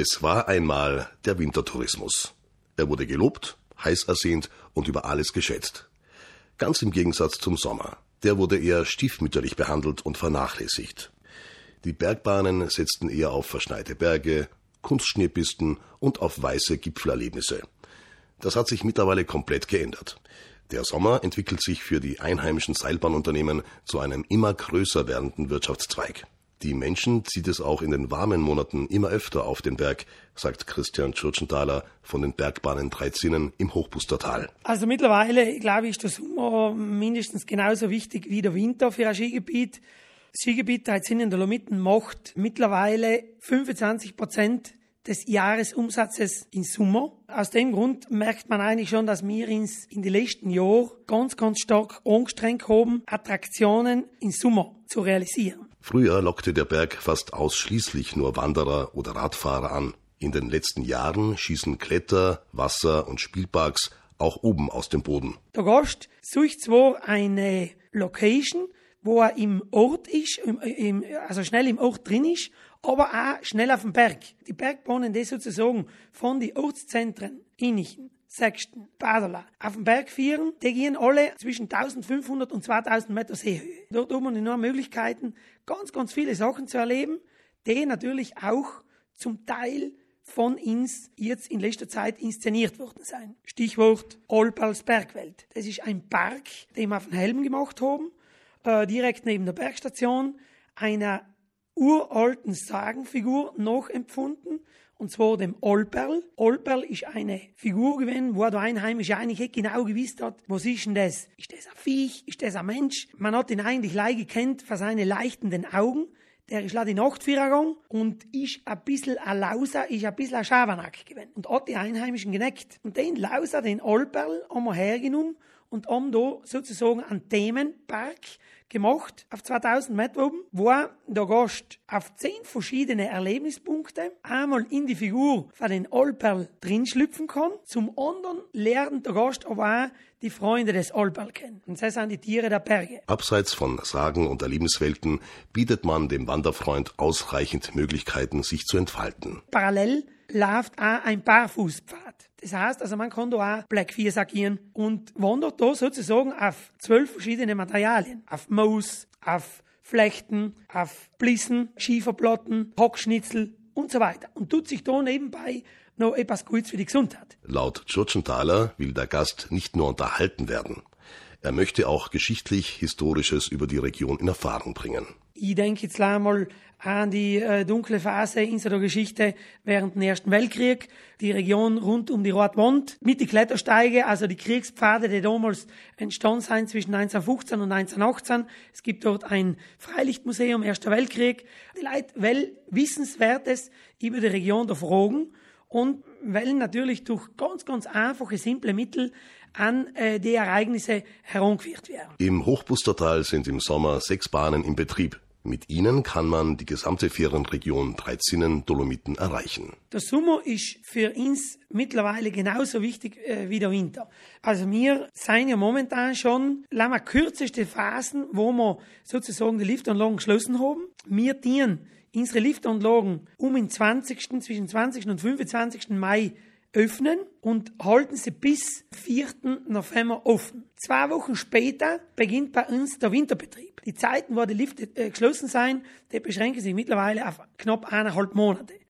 Es war einmal der Wintertourismus. Er wurde gelobt, heiß ersehnt und über alles geschätzt. Ganz im Gegensatz zum Sommer. Der wurde eher stiefmütterlich behandelt und vernachlässigt. Die Bergbahnen setzten eher auf verschneite Berge, Kunstschneepisten und auf weiße Gipfelerlebnisse. Das hat sich mittlerweile komplett geändert. Der Sommer entwickelt sich für die einheimischen Seilbahnunternehmen zu einem immer größer werdenden Wirtschaftszweig. Die Menschen zieht es auch in den warmen Monaten immer öfter auf den Berg, sagt Christian Tschurtschenthaler von den Bergbahnen Dreizinnen im Hochbustertal. Also mittlerweile, glaube ich, ist der Sommer mindestens genauso wichtig wie der Winter für ein Skigebiet. Das Skigebiet Dreizinnen der Lomitten macht mittlerweile 25 Prozent des Jahresumsatzes im Sommer. Aus dem Grund merkt man eigentlich schon, dass wir uns in den letzten Jahren ganz, ganz stark angestrengt haben, Attraktionen im Sommer zu realisieren. Früher lockte der Berg fast ausschließlich nur Wanderer oder Radfahrer an. In den letzten Jahren schießen Kletter-, Wasser- und Spielparks auch oben aus dem Boden. Der Gast sucht zwar eine Location, wo er im Ort ist, im, im, also schnell im Ort drin ist, aber auch schnell auf dem Berg. Die Bergbahnen, die sozusagen von den Ortszentren Innichen, Sechsten, Badala auf dem Berg führen, die gehen alle zwischen 1500 und 2000 Meter Seehöhe. Dort hat man enorme Möglichkeiten, ganz, ganz viele Sachen zu erleben, die natürlich auch zum Teil von uns jetzt in letzter Zeit inszeniert worden sein. Stichwort Olpals Bergwelt. Das ist ein Park, den wir auf den Helm gemacht haben, äh, direkt neben der Bergstation, einer uralten Sagenfigur noch empfunden, und zwar dem Olperl. Olperl ist eine Figur gewesen, wo der Einheimische eigentlich nicht genau gewusst hat, was ist denn das? Ist das ein Viech? Ist das ein Mensch? Man hat ihn eigentlich leid gekannt für seine leuchtenden Augen. Der ist die Nacht gegangen und ist ein bisschen ein Lauser, ist ein bisschen ein Schabernack gewesen. Und hat die Einheimischen geneckt. Und den Lauser, den Olperl, haben wir hergenommen und haben da sozusagen einen Themenpark gemacht auf 2000 Meter oben, wo der Gast auf zehn verschiedene Erlebnispunkte einmal in die Figur von den Olperl drinschlüpfen kann. Zum anderen lernt der Gast aber auch die Freunde des Olperl kennen. Und das sind die Tiere der Berge. Abseits von Sagen und Erlebniswelten bietet man dem Wanderfreund ausreichend Möglichkeiten, sich zu entfalten. Parallel läuft auch ein Barfußpfad. Das heißt, also man kann da auch Black 4 agieren und wandert da sozusagen auf zwölf verschiedene Materialien. Auf Moos, auf Flechten, auf Blissen, Schieferplatten, Hockschnitzel und so weiter. Und tut sich da nebenbei noch etwas Gutes für die Gesundheit. Laut Tschurtschenthaler will der Gast nicht nur unterhalten werden. Er möchte auch geschichtlich Historisches über die Region in Erfahrung bringen. Ich denke jetzt einmal an die äh, dunkle Phase in der Geschichte während dem Ersten Weltkrieg, die Region rund um die Rotwand, mit die Klettersteige, also die Kriegspfade, die damals entstanden sind zwischen 1915 und 1918. Es gibt dort ein Freilichtmuseum Erster Weltkrieg. Die Leute wollen Wissenswertes über die Region der Fragen und wollen natürlich durch ganz, ganz einfache, simple Mittel an äh, die Ereignisse herangeführt werden. Im Hochbustertal sind im Sommer sechs Bahnen in Betrieb. Mit ihnen kann man die gesamte Ferienregion Dreizinnen Dolomiten erreichen. Der Sommer ist für uns mittlerweile genauso wichtig äh, wie der Winter. Also wir sind ja momentan schon lange kürzeste Phasen, wo wir sozusagen die Liftanlagen geschlossen haben. Wir dienen unsere Liftanlagen um den 20. zwischen 20. und 25. Mai öffnen und halten sie bis 4. November offen. Zwei Wochen später beginnt bei uns der Winterbetrieb. Die Zeiten, wo die Lifte äh, geschlossen sein, die beschränken sich mittlerweile auf knapp eineinhalb Monate.